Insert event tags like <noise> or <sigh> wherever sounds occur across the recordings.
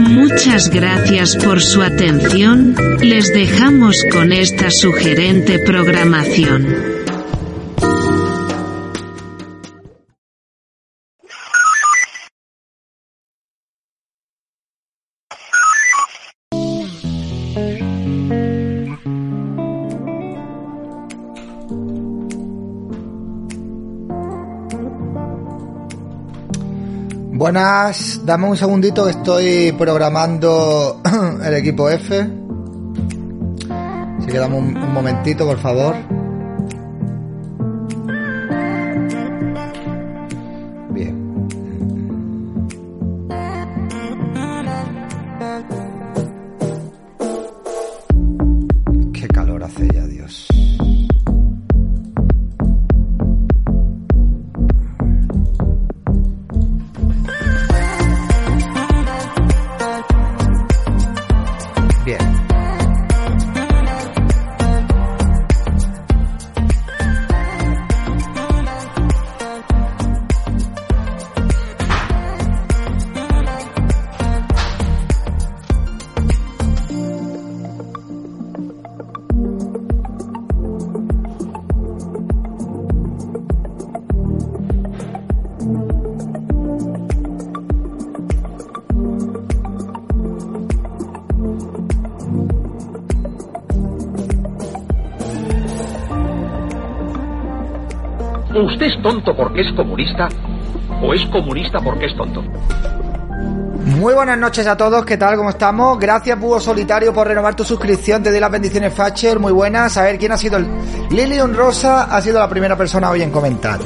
Muchas gracias por su atención, les dejamos con esta sugerente programación. Buenas, dame un segundito que estoy programando <clears throat> el equipo F. Así que dame un, un momentito, por favor. ¿Usted es tonto porque es comunista? ¿O es comunista porque es tonto? Muy buenas noches a todos, ¿qué tal? ¿Cómo estamos? Gracias, Búho Solitario, por renovar tu suscripción. Te doy las bendiciones, Facher. Muy buenas. A ver, ¿quién ha sido el. Lilian Rosa ha sido la primera persona hoy en comentar.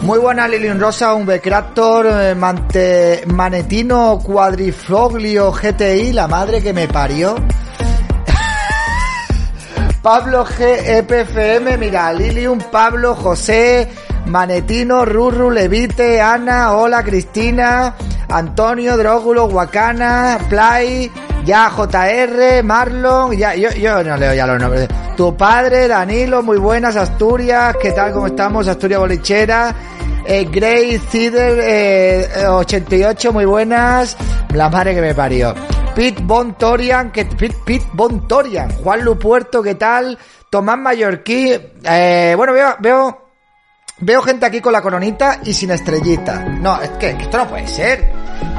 Muy buena, Lilian Rosa, un Becractor, eh, Mante, Manetino, Cuadrifoglio, GTI, la madre que me parió. <laughs> Pablo G, EPFM, mira, Lilium, Pablo, José, Manetino, Rurru, Levite, Ana, hola, Cristina, Antonio, Drógulo, Guacana, Play, ya JR, Marlon, ya, yo, yo no leo ya los nombres. Tu padre, Danilo, muy buenas, Asturias, ¿qué tal? ¿Cómo estamos? Asturias Bolichera, eh, Grey Cider, eh, 88, muy buenas, la madre que me parió. Pete Bon Torian, que Pete, Pete Bon Torian, Juan Lupuerto, ¿qué tal? Tomás Mallorquí, eh, bueno, veo, veo, veo gente aquí con la coronita y sin estrellita. No, es que, esto no puede ser.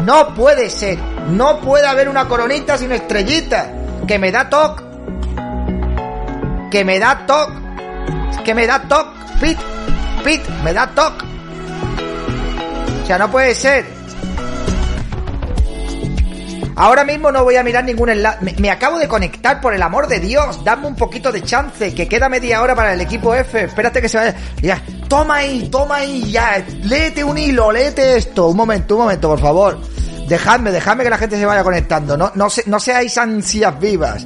No puede ser. No puede haber una coronita sin estrellita. Que me da toc. Que me da toc. Que me da toc. Pit. Pit. Me da toc. O sea, no puede ser. Ahora mismo no voy a mirar ningún enlace. Me, me, acabo de conectar, por el amor de Dios. Dame un poquito de chance, que queda media hora para el equipo F. Espérate que se vaya. Ya, toma ahí, toma ahí, ya. Léete un hilo, léete esto. Un momento, un momento, por favor. Dejadme, dejadme que la gente se vaya conectando. No, no, se, no seáis ansias vivas.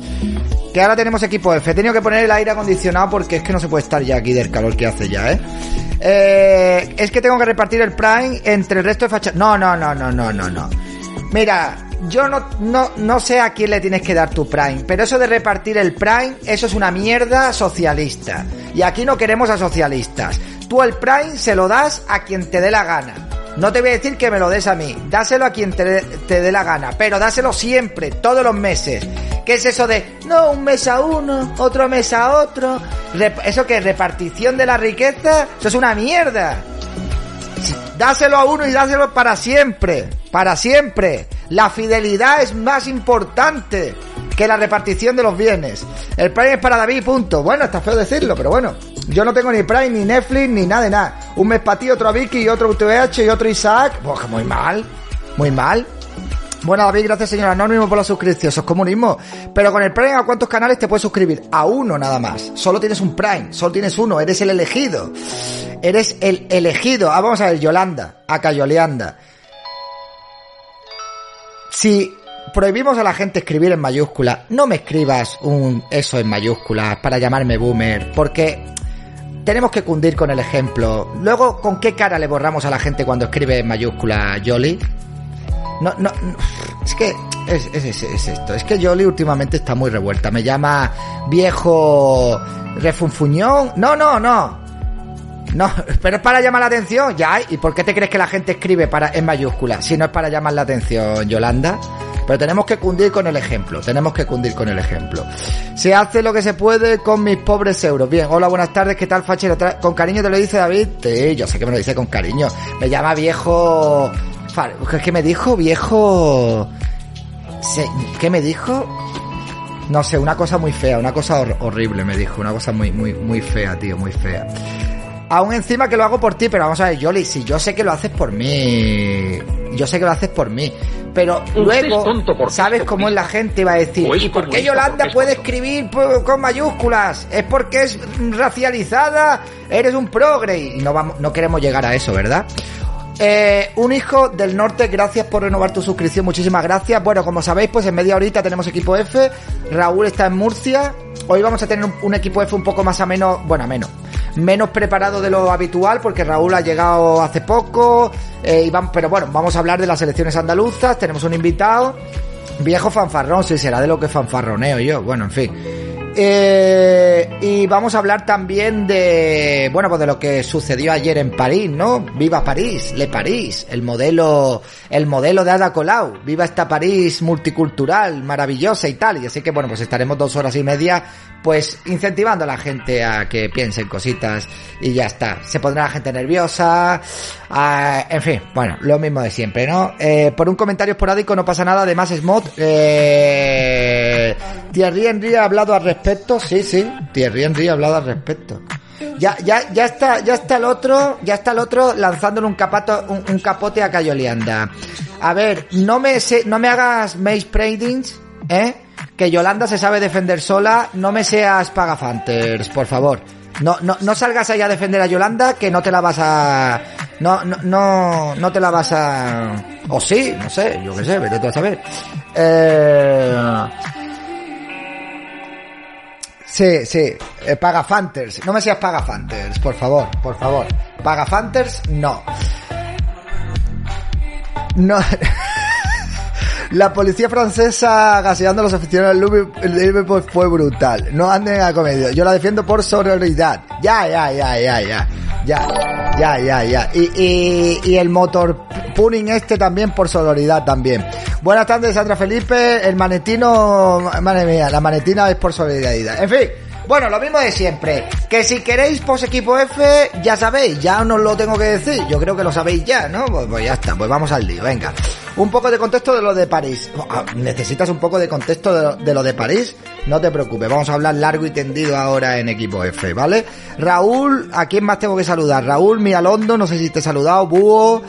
Que ahora tenemos equipo F. He tenido que poner el aire acondicionado porque es que no se puede estar ya aquí del calor que hace ya, ¿eh? eh es que tengo que repartir el Prime entre el resto de fachas. No, no, no, no, no, no, no. Mira, yo no, no, no sé a quién le tienes que dar tu Prime, pero eso de repartir el Prime, eso es una mierda socialista. Y aquí no queremos a socialistas. Tú el Prime se lo das a quien te dé la gana. No te voy a decir que me lo des a mí, dáselo a quien te, dé la gana, pero dáselo siempre, todos los meses. ¿Qué es eso de, no, un mes a uno, otro mes a otro? ¿Eso que repartición de la riqueza? Eso es una mierda. Dáselo a uno y dáselo para siempre, para siempre. La fidelidad es más importante que la repartición de los bienes. El Prime es para David, punto. Bueno, está feo decirlo, pero bueno. Yo no tengo ni Prime, ni Netflix, ni nada de nada. Un mes para ti, otro a Vicky, otro UTVH y otro Isaac. Pues muy mal, muy mal. Bueno, David, gracias señor Anónimo por la suscripción. Eso es comunismo. Pero con el Prime, ¿a cuántos canales te puedes suscribir? A uno nada más. Solo tienes un Prime, solo tienes uno. Eres el elegido. Eres el elegido. Ah, vamos a ver, Yolanda. Acá Yoleanda. Si prohibimos a la gente escribir en mayúsculas, no me escribas un eso en mayúsculas para llamarme boomer, porque tenemos que cundir con el ejemplo. Luego, ¿con qué cara le borramos a la gente cuando escribe en mayúsculas Jolly? No, no, no, es que es, es, es, es esto. Es que Jolly últimamente está muy revuelta. Me llama viejo refunfuñón. No, no, no. No, pero es para llamar la atención, ya. ¿Y por qué te crees que la gente escribe para en mayúsculas si no es para llamar la atención, Yolanda? Pero tenemos que cundir con el ejemplo, tenemos que cundir con el ejemplo. Se hace lo que se puede con mis pobres euros. Bien, hola, buenas tardes, ¿qué tal, fachero? ¿Con cariño te lo dice David? Sí, yo sé que me lo dice con cariño. Me llama viejo... ¿Qué me dijo? Viejo... ¿Qué me dijo? No sé, una cosa muy fea, una cosa hor- horrible me dijo, una cosa muy, muy, muy fea, tío, muy fea. Aún encima que lo hago por ti, pero vamos a ver, Yoli, si yo sé que lo haces por mí, yo sé que lo haces por mí, pero luego, tonto ¿sabes es cómo es la gente? Va a decir, O es ¿y por qué Yolanda puede escribir con mayúsculas? ¿Es porque es racializada? ¿Eres un progre? Y no, vamos, no queremos llegar a eso, ¿verdad? Eh, un hijo del norte, gracias por renovar tu suscripción, muchísimas gracias. Bueno, como sabéis, pues en media horita tenemos equipo F. Raúl está en Murcia. Hoy vamos a tener un, un equipo F un poco más ameno, bueno, ameno, menos preparado de lo habitual, porque Raúl ha llegado hace poco. eh, y vam- pero bueno, vamos a hablar de las elecciones andaluzas. Tenemos un invitado, viejo fanfarrón, si será de lo que fanfarroneo yo. Bueno, en fin. Eh, y vamos a hablar también de, bueno, pues de lo que sucedió ayer en París, ¿no? Viva París, Le París, el modelo, el modelo de Ada Colau. Viva esta París multicultural, maravillosa y tal. Y así que, bueno, pues estaremos dos horas y media, pues incentivando a la gente a que piensen cositas y ya está. Se pondrá la gente nerviosa, ah, en fin, bueno, lo mismo de siempre, ¿no? Eh, por un comentario esporádico no pasa nada, además Smot, eh, Thierry Henry ha hablado al respecto, sí, sí, Thierry Henry ha hablado al respecto. Ya, ya, ya está, ya está el otro, ya está el otro lanzándole un capato, un, capote a Cayolianda. A ver, no me sé, no me hagas Mace Pradings, eh, que Yolanda se sabe defender sola, no me seas pagafanters, por favor. No, no, no salgas ahí a defender a Yolanda, que no te la vas a, no, no, no, no te la vas a, o sí, no sé, yo qué sé, vete tú a saber. Eh, Sí, sí, eh, Pagafanters. No me seas Pagafanters, por favor, por favor. Pagafanters, no. No. <laughs> La policía francesa gaseando a los aficionados del Liverpool- fue brutal. No anden a comedia. Yo la defiendo por sororidad. Ya, ya, ya, ya, ya. Ya, ya, ya, ya. Y el motor puning este también por sororidad también. Buenas tardes, Sandra Felipe. El manetino, madre mía, la manetina es por solidaridad. En fin. Bueno, lo mismo de siempre. Que si queréis post equipo F, ya sabéis, ya no os lo tengo que decir. Yo creo que lo sabéis ya, ¿no? Pues, pues ya está, pues vamos al lío, venga. Un poco de contexto de lo de París. Ah, ¿Necesitas un poco de contexto de lo, de París? No te preocupes, vamos a hablar largo y tendido ahora en equipo F, ¿vale? Raúl, ¿a quién más tengo que saludar? Raúl Miralondo, no sé si te he saludado, Búho,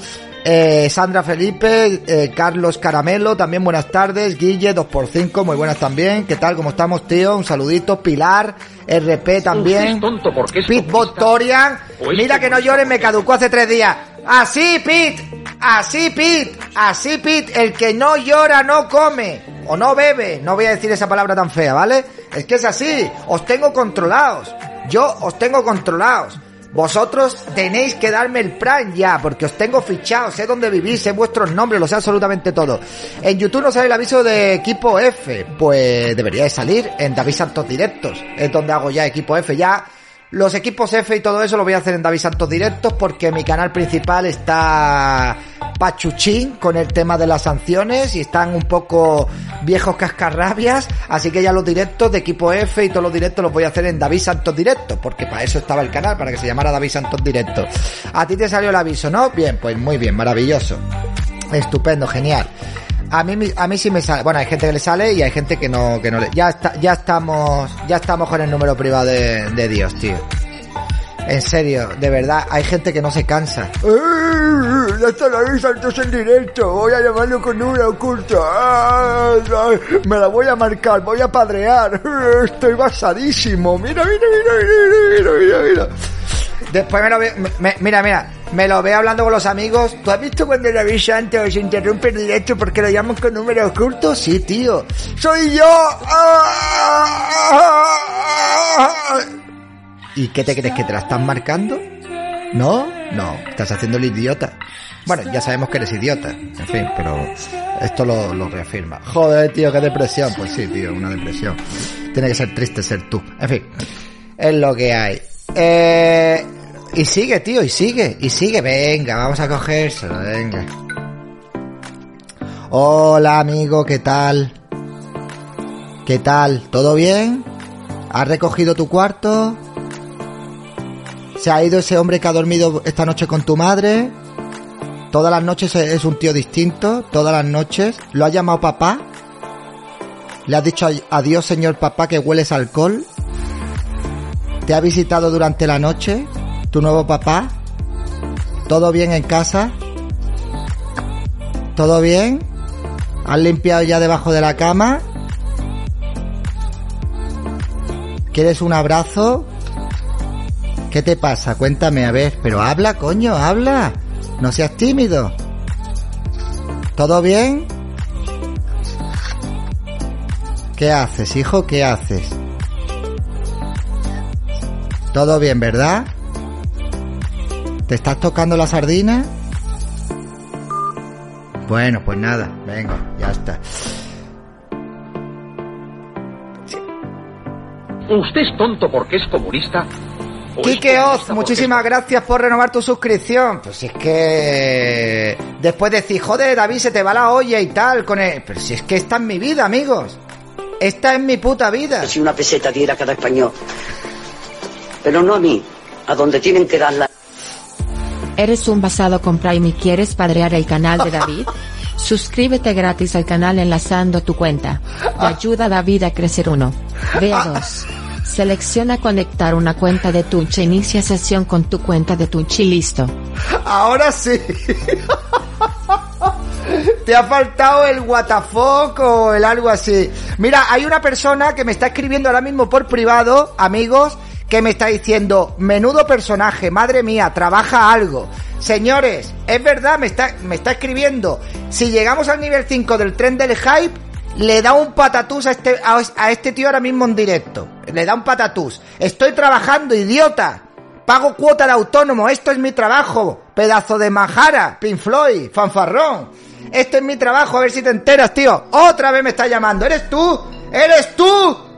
eh, Sandra Felipe, eh, Carlos Caramelo, también buenas tardes, Guille 2x5, muy buenas también, ¿qué tal? ¿Cómo estamos, tío? Un saludito, Pilar, RP también, tonto porque es Pitbot. Torian, mira que no llores, me caducó hace tres días. Así, Pete, así, Pete, así, Pete, el que no llora no come, o no bebe, no voy a decir esa palabra tan fea, ¿vale? Es que es así, os tengo controlados, yo os tengo controlados. Vosotros tenéis que darme el Prime ya, porque os tengo fichado, sé dónde vivís, sé vuestros nombres, lo sé absolutamente todo. En YouTube no sale el aviso de equipo F, pues debería de salir en David Santos Directos, es donde hago ya equipo F, ya los equipos F y todo eso lo voy a hacer en David Santos Directos porque mi canal principal está pachuchín con el tema de las sanciones y están un poco viejos cascarrabias, así que ya los directos de equipo F y todos los directos los voy a hacer en David Santos Directos, porque para eso estaba el canal, para que se llamara David Santos Directos. A ti te salió el aviso, ¿no? Bien, pues muy bien, maravilloso. Estupendo, genial. A mí, a mí sí me sale. Bueno, hay gente que le sale y hay gente que no, que no le. Ya está, ya estamos, ya estamos con el número privado de, de Dios, tío. En serio, de verdad, hay gente que no se cansa. Ya está la risa entonces en directo. Voy a llamarlo con oculto. Ay, ay, Me la voy a marcar, voy a padrear. <laughs> Estoy basadísimo. Mira, mira, mira, mira, mira, mira. Después me lo veo, me- mira, mira, me lo veo hablando con los amigos. ¿Tú has visto cuando David Santos se interrumpe el directo porque lo llaman con número oculto? Sí, tío. ¡Soy yo! ¿Y qué te crees que te la están marcando? ¿No? No, estás haciendo el idiota. Bueno, ya sabemos que eres idiota, en fin, pero esto lo, lo reafirma. Joder, tío, qué depresión. Pues sí, tío, una depresión. Tiene que ser triste ser tú. En fin, es lo que hay. Eh, y sigue, tío, y sigue, y sigue. Venga, vamos a cogérselo, venga. Hola, amigo, ¿qué tal? ¿Qué tal? ¿Todo bien? ¿Has recogido tu cuarto? ¿Se ha ido ese hombre que ha dormido esta noche con tu madre? Todas las noches es un tío distinto, todas las noches. ¿Lo ha llamado papá? ¿Le has dicho adiós, señor papá, que hueles alcohol? ¿Te ha visitado durante la noche tu nuevo papá? ¿Todo bien en casa? ¿Todo bien? ¿Has limpiado ya debajo de la cama? ¿Quieres un abrazo? ¿Qué te pasa? Cuéntame, a ver. Pero habla, coño, habla. No seas tímido. ¿Todo bien? ¿Qué haces, hijo? ¿Qué haces? ¿Todo bien, verdad? ¿Te estás tocando la sardina? Bueno, pues nada, venga, ya está. ¿Usted es tonto porque es comunista? ¿O es Quique Oz, porque muchísimas gracias por renovar tu suscripción. Pues si es que después decir, joder, David, se te va la olla y tal con él. Pero si es que esta es mi vida, amigos. Esta es mi puta vida. Si una peseta diera a cada español. Pero no a mí, a donde tienen que darla. ¿Eres un basado con Prime y quieres padrear el canal de David? <laughs> Suscríbete gratis al canal enlazando tu cuenta. Y ayuda a David a crecer uno. Vea dos. Selecciona conectar una cuenta de Twitch e inicia sesión con tu cuenta de Twitch y listo. Ahora sí. <laughs> Te ha faltado el WTF o el algo así. Mira, hay una persona que me está escribiendo ahora mismo por privado, amigos, que me está diciendo, menudo personaje, madre mía, trabaja algo. Señores, es verdad, me está, me está escribiendo. Si llegamos al nivel 5 del tren del hype, le da un patatús a este, a, este tío ahora mismo en directo. Le da un patatús. Estoy trabajando, idiota. Pago cuota de autónomo, esto es mi trabajo. Pedazo de majara, Pink Floyd, fanfarrón. Este es mi trabajo, a ver si te enteras, tío. Otra vez me está llamando. ¿Eres tú? ¿Eres tú?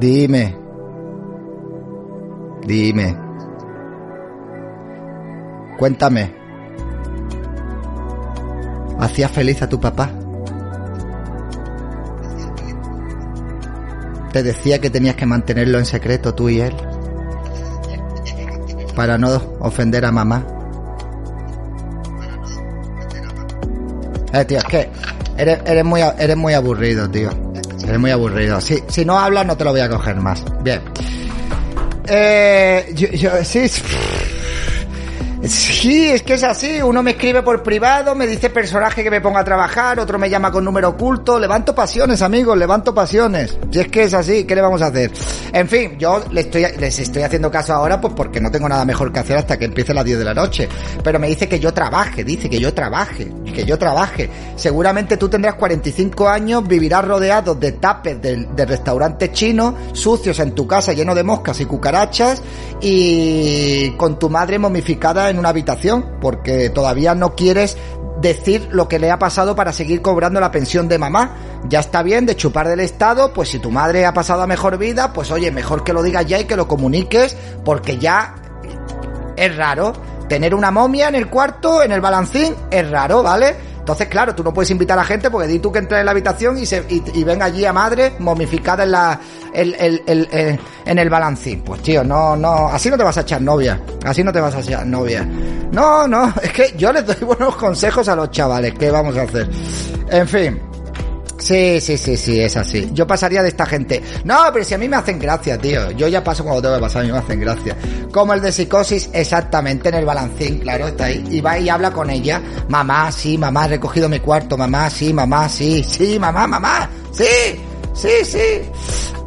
Dime. Dime. Cuéntame. ¿Hacías feliz a tu papá? Te decía que tenías que mantenerlo en secreto tú y él. Para no ofender a mamá. Eh, tío, es que eres, eres, muy, eres muy aburrido, tío. Eres muy aburrido. Si, si no hablas, no te lo voy a coger más. Bien. Eh, yo, yo, sí, Sí, es que es así. Uno me escribe por privado, me dice personaje que me ponga a trabajar, otro me llama con número oculto. Levanto pasiones, amigos, levanto pasiones. Si es que es así, ¿qué le vamos a hacer? En fin, yo le estoy, les estoy haciendo caso ahora pues porque no tengo nada mejor que hacer hasta que empiece las 10 de la noche. Pero me dice que yo trabaje, dice que yo trabaje, que yo trabaje. Seguramente tú tendrás 45 años, vivirás rodeado de tapes de, de restaurantes chinos, sucios en tu casa, lleno de moscas y cucarachas, y con tu madre momificada en una habitación, porque todavía no quieres decir lo que le ha pasado para seguir cobrando la pensión de mamá. Ya está bien de chupar del Estado, pues si tu madre ha pasado a mejor vida, pues oye, mejor que lo digas ya y que lo comuniques, porque ya es raro. Tener una momia en el cuarto, en el balancín, es raro, ¿vale? Entonces, claro, tú no puedes invitar a la gente porque di tú que entras en la habitación y, se, y, y ven allí a madre momificada en la el, el, en el balancín. Pues tío, no, no, así no te vas a echar novia. Así no te vas a echar novia. No, no, <laughs> es que yo les doy <laughs> buenos consejos a los chavales. ¿Qué vamos a hacer? En fin. Sí, sí, sí, sí, es así. Yo pasaría de esta gente. No, pero si a mí me hacen gracia, tío. Yo ya paso cuando tengo que pasar, a mí me hacen gracia. Como el de psicosis, exactamente, en el balancín, claro, está ahí. Y va y habla con ella. Mamá, sí, mamá, he recogido mi cuarto. Mamá, sí, mamá, sí, sí, mamá, mamá. Sí, sí, sí.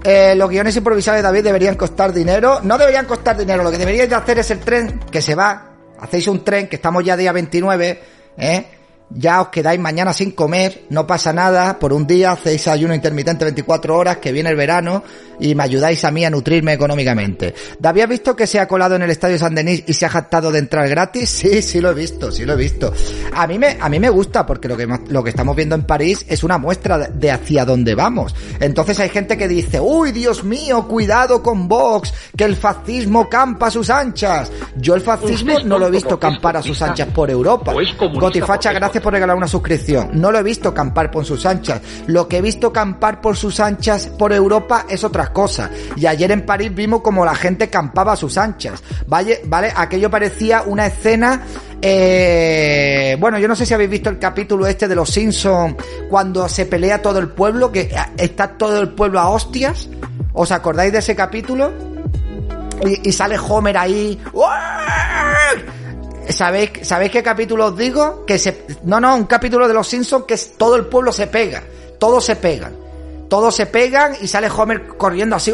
Eh, los guiones improvisados de David deberían costar dinero. No deberían costar dinero. Lo que deberíais de hacer es el tren que se va. Hacéis un tren, que estamos ya día 29, ¿eh? Ya os quedáis mañana sin comer, no pasa nada, por un día hacéis ayuno intermitente 24 horas, que viene el verano, y me ayudáis a mí a nutrirme económicamente. ¿David ha visto que se ha colado en el Estadio San Denis y se ha jactado de entrar gratis? <laughs> Sí, sí lo he visto, sí lo he visto. A mí me, a mí me gusta, porque lo que, lo que estamos viendo en París es una muestra de hacia dónde vamos. Entonces hay gente que dice, uy, Dios mío, cuidado con Vox, que el fascismo campa a sus anchas. Yo el fascismo no lo he visto campar a sus anchas por Europa. Gotifacha, gracias por regalar una suscripción. No lo he visto campar por sus anchas. Lo que he visto campar por sus anchas por Europa es otra cosa. Y ayer en París vimos como la gente campaba a sus anchas. Vale, vale, aquello parecía una escena eh, bueno, yo no sé si habéis visto el capítulo este de los Simpsons cuando se pelea todo el pueblo, que está todo el pueblo a hostias. ¿Os acordáis de ese capítulo? Y, y sale Homer ahí. ¿Sabéis, ¿Sabéis qué capítulo os digo? Que se, no, no, un capítulo de los Simpsons que es, todo el pueblo se pega. Todos se pegan. Todos se pegan y sale Homer corriendo así.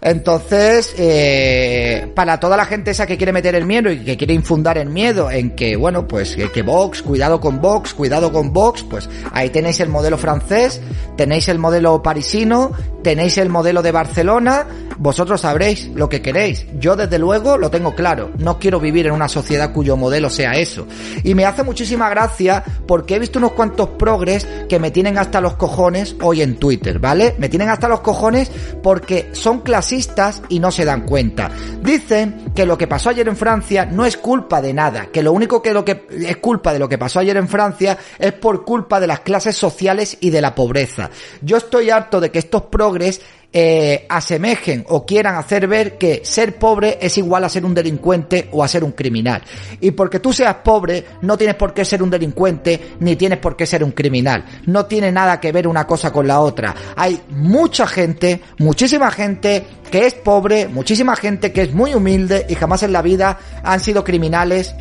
Entonces, eh, para toda la gente esa que quiere meter el miedo y que quiere infundar el miedo en que, bueno, pues que, que Vox, cuidado con Vox, cuidado con Vox, pues ahí tenéis el modelo francés, tenéis el modelo parisino, tenéis el modelo de Barcelona, vosotros sabréis lo que queréis. Yo desde luego lo tengo claro, no quiero vivir en una sociedad cuyo modelo sea eso. Y me hace muchísima gracia porque he visto unos cuantos progres que me tienen hasta los cojones hoy en Twitter, ¿vale? Me tienen hasta los cojones porque son clasistas y no se dan cuenta. Dicen que lo que pasó ayer en Francia no es culpa de nada, que lo único que, que es culpa de lo que pasó ayer en Francia es por culpa de las clases sociales y de la pobreza. Yo estoy harto de que estos progres eh, asemejen o quieran hacer ver que ser pobre es igual a ser un delincuente o a ser un criminal. Y porque tú seas pobre, no tienes por qué ser un delincuente ni tienes por qué ser un criminal. No tiene nada que ver una cosa con la otra. Hay mucha gente, muchísima gente que es pobre, muchísima gente que es muy humilde y jamás en la vida han sido criminales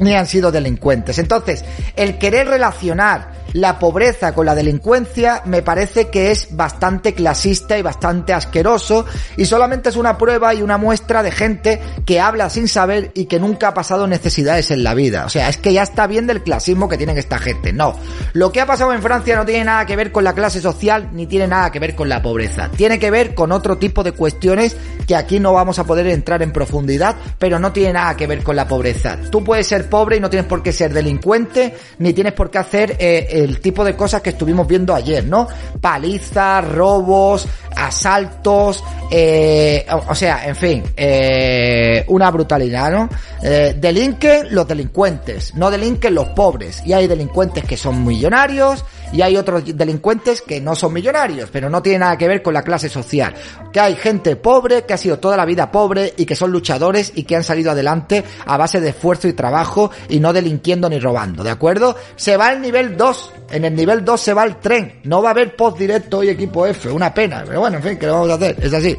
ni han sido delincuentes. Entonces, el querer relacionar la pobreza con la delincuencia me parece que es bastante clasista y bastante asqueroso y solamente es una prueba y una muestra de gente que habla sin saber y que nunca ha pasado necesidades en la vida. O sea, es que ya está bien del clasismo que tienen esta gente. No, lo que ha pasado en Francia no tiene nada que ver con la clase social ni tiene nada que ver con la pobreza. Tiene que ver con otro tipo de cuestiones que aquí no vamos a poder entrar en profundidad, pero no tiene nada que ver con la pobreza. Tú puedes ser pobre y no tienes por qué ser delincuente, ni tienes por qué hacer eh, el tipo de cosas que estuvimos viendo ayer, ¿no? Palizas, robos, asaltos, eh, o, sea, en fin, eh, una brutalidad, ¿no? Eh, delinquen los delincuentes, no delinquen los pobres. Y hay delincuentes que son millonarios y hay otros delincuentes que no son millonarios, pero no tiene nada que ver con la clase social. Que hay gente pobre, que ha sido toda la vida pobre y que son luchadores y que han salido adelante a base de esfuerzo y trabajo y no delinquiendo ni robando, ¿de acuerdo? Se va el nivel 2, en el nivel 2 se va el tren, no va a haber post directo y equipo F, una pena, pero bueno, en fin, ¿qué lo vamos a hacer? Es así.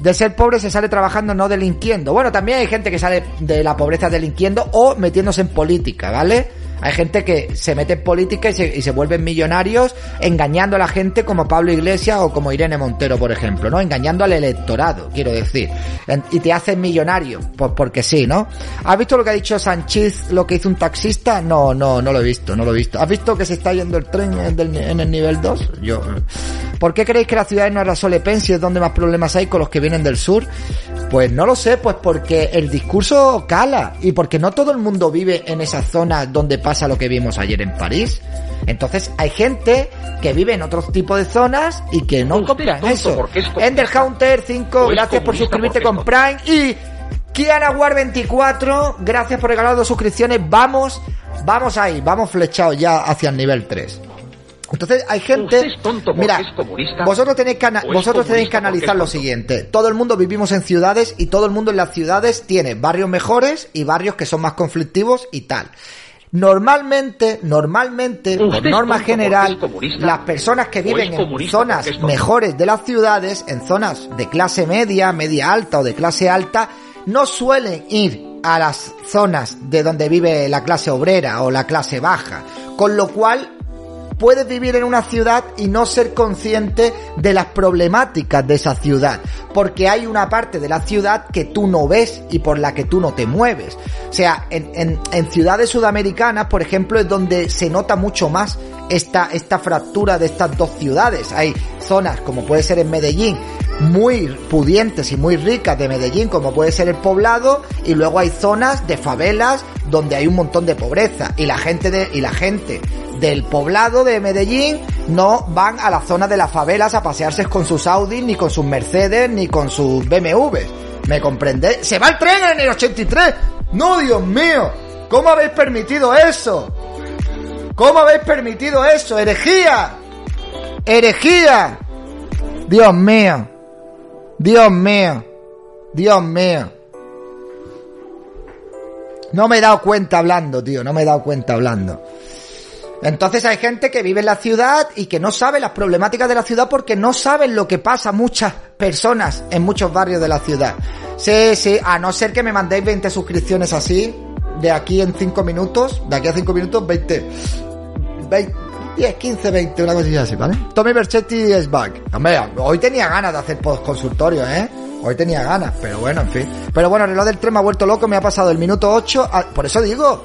De ser pobre se sale trabajando, no delinquiendo. Bueno, también hay gente que sale de la pobreza delinquiendo o metiéndose en política, ¿vale? Hay gente que se mete en política y se, y se vuelven millonarios engañando a la gente como Pablo Iglesias o como Irene Montero, por ejemplo, ¿no? Engañando al electorado, quiero decir. Y te hacen millonario, pues porque sí, ¿no? ¿Has visto lo que ha dicho Sánchez, lo que hizo un taxista? No, no, no lo he visto, no lo he visto. ¿Has visto que se está yendo el tren en el, nivel 2? Yo. ¿Por qué creéis que la ciudad de Nueva Solepensi es donde más problemas hay con los que vienen del sur? Pues no lo sé, pues porque el discurso cala y porque no todo el mundo vive en esa zona donde pasa lo que vimos ayer en París. Entonces hay gente que vive en otro tipo de zonas y que no compran eso. Ender Hunter 5, gracias por suscribirte con Prime y Kiana War 24, gracias por regalar dos suscripciones. Vamos, vamos ahí, vamos flechados ya hacia el nivel 3. Entonces hay gente, mira, vosotros tenéis que, vosotros tenéis que analizar lo siguiente. Todo el mundo vivimos en ciudades y todo el mundo en las ciudades tiene barrios mejores y barrios que son más conflictivos y tal. Normalmente, normalmente, por es norma tonto general, es comunista, las personas que viven es en comunista zonas es tonto. mejores de las ciudades, en zonas de clase media, media alta o de clase alta, no suelen ir a las zonas de donde vive la clase obrera o la clase baja. Con lo cual, puedes vivir en una ciudad y no ser consciente de las problemáticas de esa ciudad, porque hay una parte de la ciudad que tú no ves y por la que tú no te mueves. O sea, en, en- en ciudades sudamericanas, por ejemplo, es donde se nota mucho más esta, esta fractura de estas dos ciudades. Hay zonas, como puede ser en Medellín, muy pudientes y muy ricas de Medellín, como puede ser el poblado, y luego hay zonas de favelas donde hay un montón de pobreza y la gente de y la gente del poblado de Medellín no van a la zona de las favelas a pasearse con sus Audi, ni con sus Mercedes, ni con sus BMWs. ¿Me comprendéis? ¡Se va el tren en el 83! ¡No, Dios mío! ¿Cómo habéis permitido eso? ¿Cómo habéis permitido eso? ¡Herejía! ¡Herejía! Dios mío. Dios mío. Dios mío. No me he dado cuenta hablando, tío. No me he dado cuenta hablando. Entonces hay gente que vive en la ciudad y que no sabe las problemáticas de la ciudad porque no saben lo que pasa a muchas personas en muchos barrios de la ciudad. Sí, sí, a no ser que me mandéis 20 suscripciones así, de aquí en 5 minutos, de aquí a 5 minutos, 20, 20, 10, 15, 20, una cosilla así, ¿vale? Tommy Berchetti es back. Hombre, hoy tenía ganas de hacer post consultorio, ¿eh? Hoy tenía ganas, pero bueno, en fin. Pero bueno, el reloj del tren me ha vuelto loco, me ha pasado el minuto 8, a- por eso digo,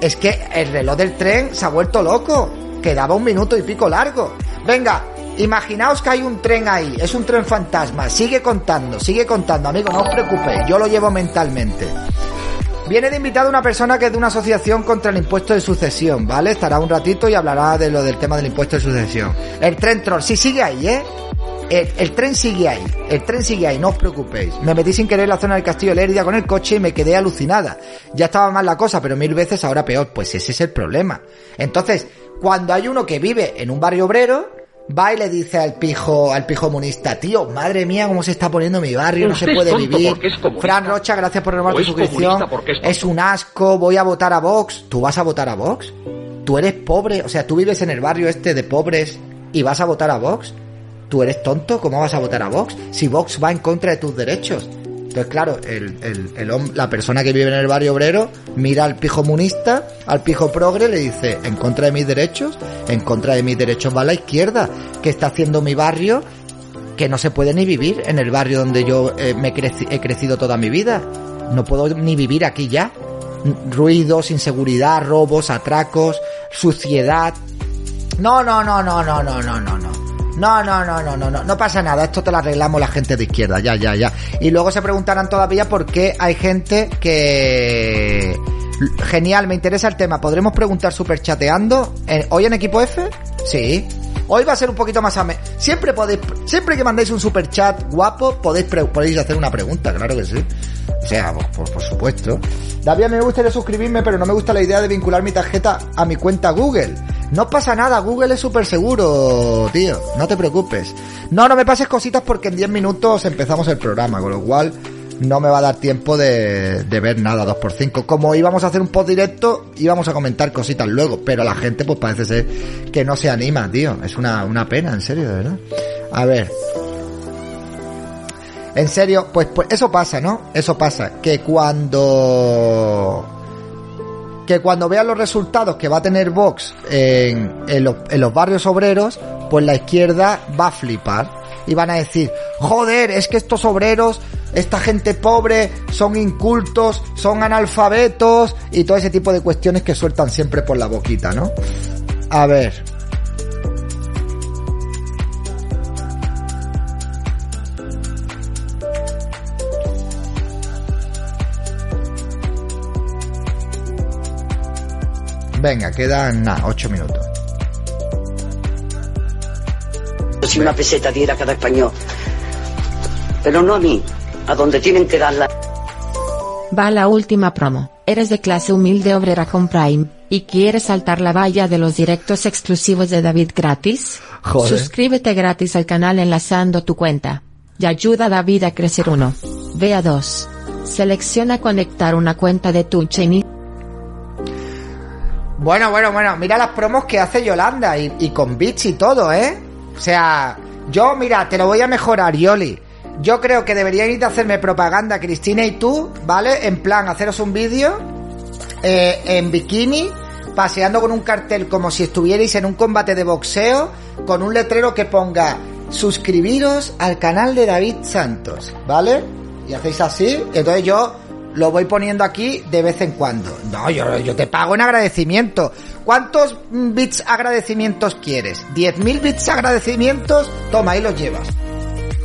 es que el reloj del tren se ha vuelto loco. Quedaba un minuto y pico largo. Venga, imaginaos que hay un tren ahí. Es un tren fantasma. Sigue contando, sigue contando, amigo. No os preocupéis. Yo lo llevo mentalmente. Viene de invitado una persona que es de una asociación contra el impuesto de sucesión, ¿vale? Estará un ratito y hablará de lo del tema del impuesto de sucesión. El tren troll, sí sigue ahí, ¿eh? El, el tren sigue ahí, el tren sigue ahí, no os preocupéis. Me metí sin querer en la zona del Castillo de Lérida con el coche y me quedé alucinada. Ya estaba mal la cosa, pero mil veces ahora peor. Pues ese es el problema. Entonces, cuando hay uno que vive en un barrio obrero, va y le dice al pijo, al pijo comunista, tío, madre mía, cómo se está poniendo mi barrio, no se puede vivir. Fran Rocha, gracias por renovar tu suscripción. es. Es un asco, voy a votar a Vox. ¿Tú vas a votar a Vox? ¿Tú eres pobre? O sea, tú vives en el barrio este de pobres y vas a votar a Vox. ¿Tú eres tonto? ¿Cómo vas a votar a Vox? Si Vox va en contra de tus derechos. Entonces, claro, el, el, el la persona que vive en el barrio obrero mira al pijo comunista, al pijo progre, le dice, en contra de mis derechos, en contra de mis derechos va la izquierda, que está haciendo mi barrio que no se puede ni vivir en el barrio donde yo eh, me creci- he crecido toda mi vida. No puedo ni vivir aquí ya. Ruidos, inseguridad, robos, atracos, suciedad. No, no, no, no, no, no, no, no, no. No, no, no, no, no, no, no pasa nada, esto te lo arreglamos la gente de izquierda, ya, ya, ya. Y luego se preguntarán todavía por qué hay gente que... Genial, me interesa el tema. ¿Podremos preguntar superchateando? ¿En- ¿Hoy en equipo F? Sí. Hoy va a ser un poquito más ame. Siempre podéis, siempre que mandéis un superchat guapo, podéis, podéis hacer una pregunta, claro que sí. O sea, por, supuesto. David, me gustaría suscribirme, pero no me gusta la idea de vincular mi tarjeta a mi cuenta Google. No pasa nada, Google es súper seguro, tío. No te preocupes. No, no me pases cositas porque en 10 minutos empezamos el programa, con lo cual no me va a dar tiempo de, de ver nada 2x5. Como íbamos a hacer un post directo, íbamos a comentar cositas luego, pero la gente pues parece ser que no se anima, tío. Es una, una pena, en serio, de verdad. A ver. En serio, pues, pues eso pasa, ¿no? Eso pasa. Que cuando... Que cuando vean los resultados que va a tener Vox en, en los, en los barrios obreros, pues la izquierda va a flipar. Y van a decir, joder, es que estos obreros, esta gente pobre, son incultos, son analfabetos y todo ese tipo de cuestiones que sueltan siempre por la boquita, ¿no? A ver. Venga, quedan nada, ocho minutos. Si una peseta diera a cada español. Pero no a mí, a donde tienen que darla. Va la última promo. ¿Eres de clase humilde obrera con Prime y quieres saltar la valla de los directos exclusivos de David gratis? Joder. Suscríbete gratis al canal enlazando tu cuenta. Y ayuda a David a crecer uno. Ve a dos. Selecciona conectar una cuenta de tu y Bueno, bueno, bueno, mira las promos que hace Yolanda y, con bits y todo, ¿eh? O sea, yo, mira, te lo voy a mejorar, Yoli. Yo creo que deberían ir a hacerme propaganda, Cristina y tú, ¿vale? En plan, haceros un vídeo eh, en bikini, paseando con un cartel como si estuvierais en un combate de boxeo, con un letrero que ponga suscribiros al canal de David Santos, ¿vale? Y hacéis así, entonces yo lo voy poniendo aquí de vez en cuando. No, yo, yo te pago en agradecimiento. ¿Cuántos mm, bits agradecimientos quieres? ¿10.000 bits agradecimientos? Toma, ahí los llevas.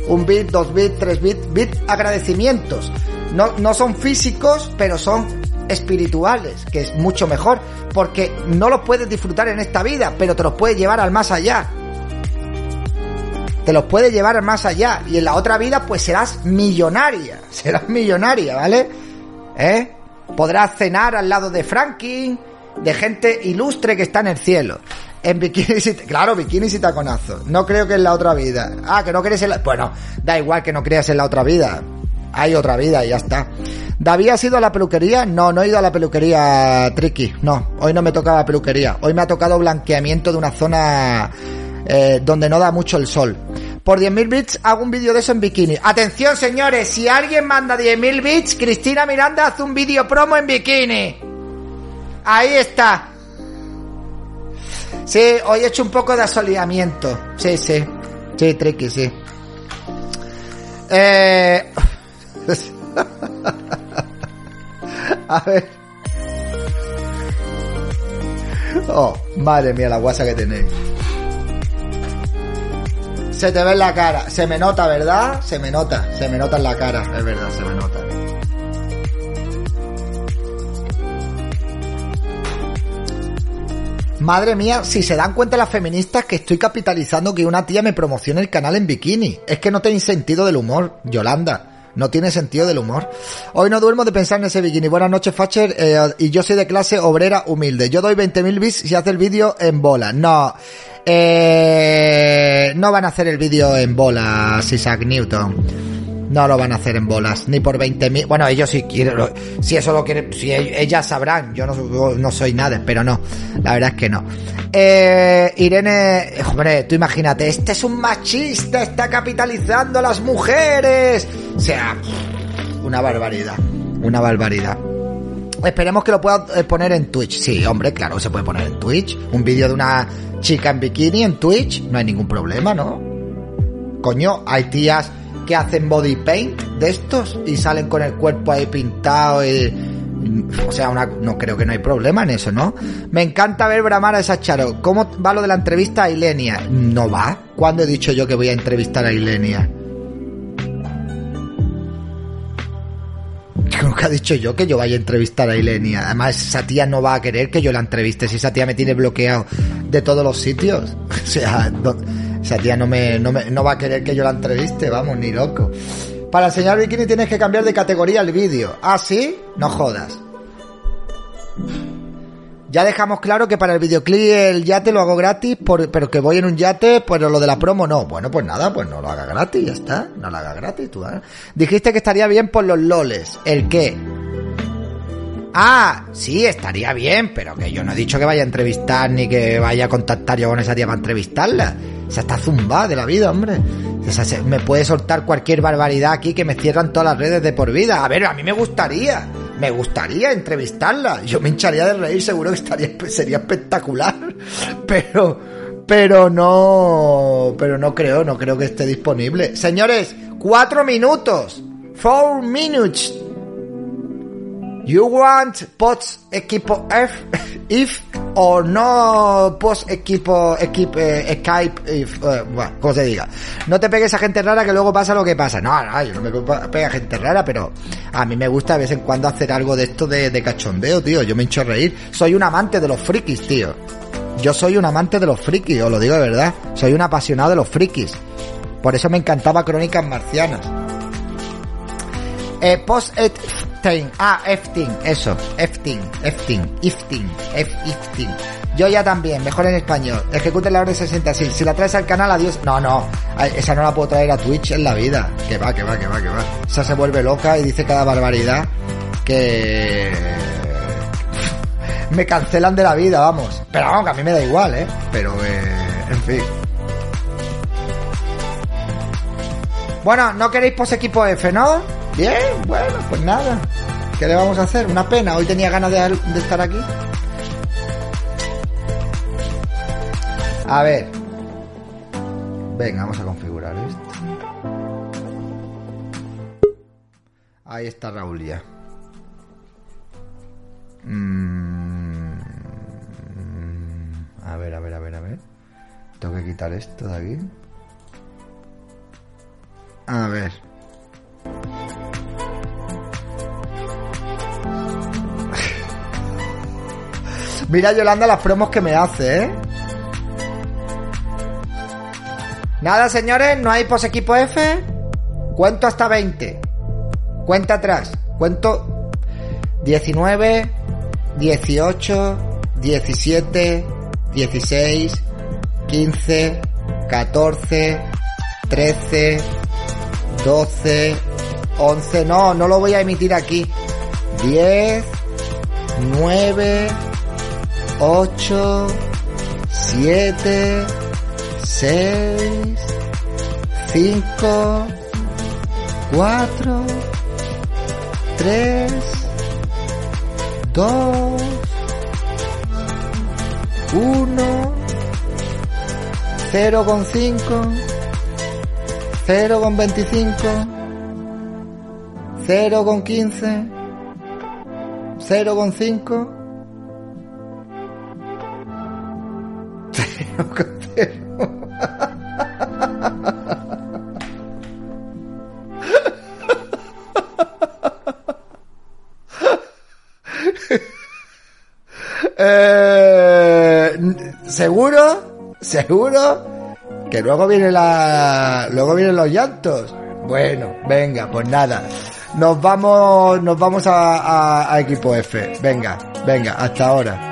Un bit, dos bits, tres bits, bit agradecimientos. No, no son físicos, pero son espirituales, que es mucho mejor, porque no los puedes disfrutar en esta vida, pero te los puedes llevar al más allá. Te los puedes llevar al más allá. Y en la otra vida, pues serás millonaria. <laughs> Serás millonaria, ¿vale? ¿Eh? Podrás cenar al lado de Franklin, de gente ilustre que está en el cielo. En bikinis y... Claro, bikinis y taconazos. No creo que en la otra vida. Ah, que no crees en la... Bueno, da igual que no creas en la otra vida. Hay otra vida y ya está. ¿David has ido a la peluquería? No, no he ido a la peluquería, Tricky. No, hoy no me tocaba peluquería. Hoy me ha tocado blanqueamiento de una zona eh, donde no da mucho el sol. Por 10.000 bits hago un vídeo de eso en bikini. Atención, señores, si alguien manda 10.000 bits, Cristina Miranda hace un vídeo promo en bikini. Ahí está. Sí, hoy he hecho un poco de asoleamiento. Sí, sí. Sí, tricky, sí. Eh... <laughs> A ver. Oh, madre mía, la guasa que tenéis. Se te ve en la cara. Se me nota, ¿verdad? Se me nota. Se me nota en la cara. Es verdad, se me nota. Madre mía, si se dan cuenta las feministas que estoy capitalizando que una tía me promocione el canal en bikini. Es que no tenéis sentido del humor, Yolanda. No tiene sentido del humor. Hoy no duermo de pensar en ese bikini. Buenas noches, Facher. Eh, y yo soy de clase obrera humilde. Yo doy 20.000 bits si hace el vídeo en bola. No. Eh, no van a hacer el vídeo en bolas, Isaac Newton. No lo van a hacer en bolas, ni por 20.000. Bueno, ellos si quieren, si eso lo quieren, si ellas sabrán. Yo no, soy nada, pero no. La verdad es que no. Eh, Irene, hombre, tú imagínate, este es un machista, está capitalizando a las mujeres. O sea, una barbaridad, una barbaridad. Esperemos que lo pueda poner en Twitch. Sí, hombre, claro, se puede poner en Twitch. Un vídeo de una chica en bikini en Twitch, no hay ningún problema, ¿no? Coño, hay tías que hacen body paint de estos y salen con el cuerpo ahí pintado y... O sea, no creo que no hay problema en eso, ¿no? Me encanta ver bramar a esa Charo. ¿Cómo va lo de la entrevista a Ilenia? No va. ¿Cuándo he dicho yo que voy a entrevistar a Ilenia? <laughs> Nunca he dicho yo que yo vaya a entrevistar a Ilenia. Además, esa tía no va a querer que yo la entreviste si esa tía me tiene bloqueado de todos los sitios. <laughs> O sea, no, esa tía no me, no me, no va a querer que yo la entreviste, vamos, ni loco. Para enseñar bikini tienes que cambiar de categoría el vídeo. ¿Ah, sí? No jodas. Ya dejamos claro que para el videoclip el yate lo hago gratis, pero que voy en un yate, pero lo de la promo no. Bueno, pues nada, pues no lo haga gratis, ya está. No lo haga gratis, tú. ¿eh? Dijiste que estaría bien por los loles. ¿El qué? Ah, sí, estaría bien, pero que yo no he dicho que vaya a entrevistar ni que vaya a contactar yo con esa tía para entrevistarla. O sea, está zumbada de la vida, hombre. O sea, se, me puede soltar cualquier barbaridad aquí que me cierran todas las redes de por vida. A ver, a mí me gustaría, me gustaría entrevistarla. Yo me hincharía de reír, seguro que estaría, sería espectacular. <laughs> Pero, pero no, pero no creo, no creo que esté disponible. Señores, cuatro minutos. Four minutes. You want post equipo F if or no post equipo equipo eh, Skype if eh, bueno, como se diga. No te pegues a gente rara que luego pasa lo que pasa. No, no, yo no me pego a gente rara, pero a mí me gusta de vez en cuando hacer algo de esto de, de cachondeo, tío. Yo me hincho a reír. Soy un amante de los frikis, tío. Yo soy un amante de los frikis, os lo digo de verdad. Soy un apasionado de los frikis. Por eso me encantaba Crónicas Marcianas. Eh, post et Ah, Efting, eso. Efting, Efting, Ifting, Ifting. Yo ya también, mejor en español. Ejecute la orden 60. Si, si la traes al canal, adiós. No, no. Esa no la puedo traer a Twitch en la vida. Que va, que va, que va, que va. Esa se vuelve loca y dice cada barbaridad que... <laughs> me cancelan de la vida, vamos. Pero vamos, que a mí me da igual, ¿eh? Pero, eh, en fin. Bueno, no queréis pos equipo F, ¿no? Bien, bueno, pues nada. ¿Qué le vamos a hacer? Una pena, hoy tenía ganas de, estar aquí. A ver. Venga, vamos a configurar esto. Ahí está Raúl ya. Mm, a ver, a ver, a ver, a ver. Tengo que quitar esto de aquí. A ver. Mira Yolanda las promos que me hace, ¿eh? Nada, señores, no hay pos equipo F. Cuento hasta 20. Cuenta atrás. Cuento 19, 18, 17, 16, 15, 14, 13, 12, 11. No, no lo voy a emitir aquí. 10, 9, 8, 7, 6, 5, 4, 3, 2, 1, 0 con 5, 0 con 25, 0 con 15, 0 con 5, 0 con 0. Eh, ¿Seguro? ¿Seguro? Que luego viene la. Luego vienen los llantos. Bueno, venga, pues nada. Nos vamos, nos vamos a- a equipo F. Venga, venga, hasta ahora.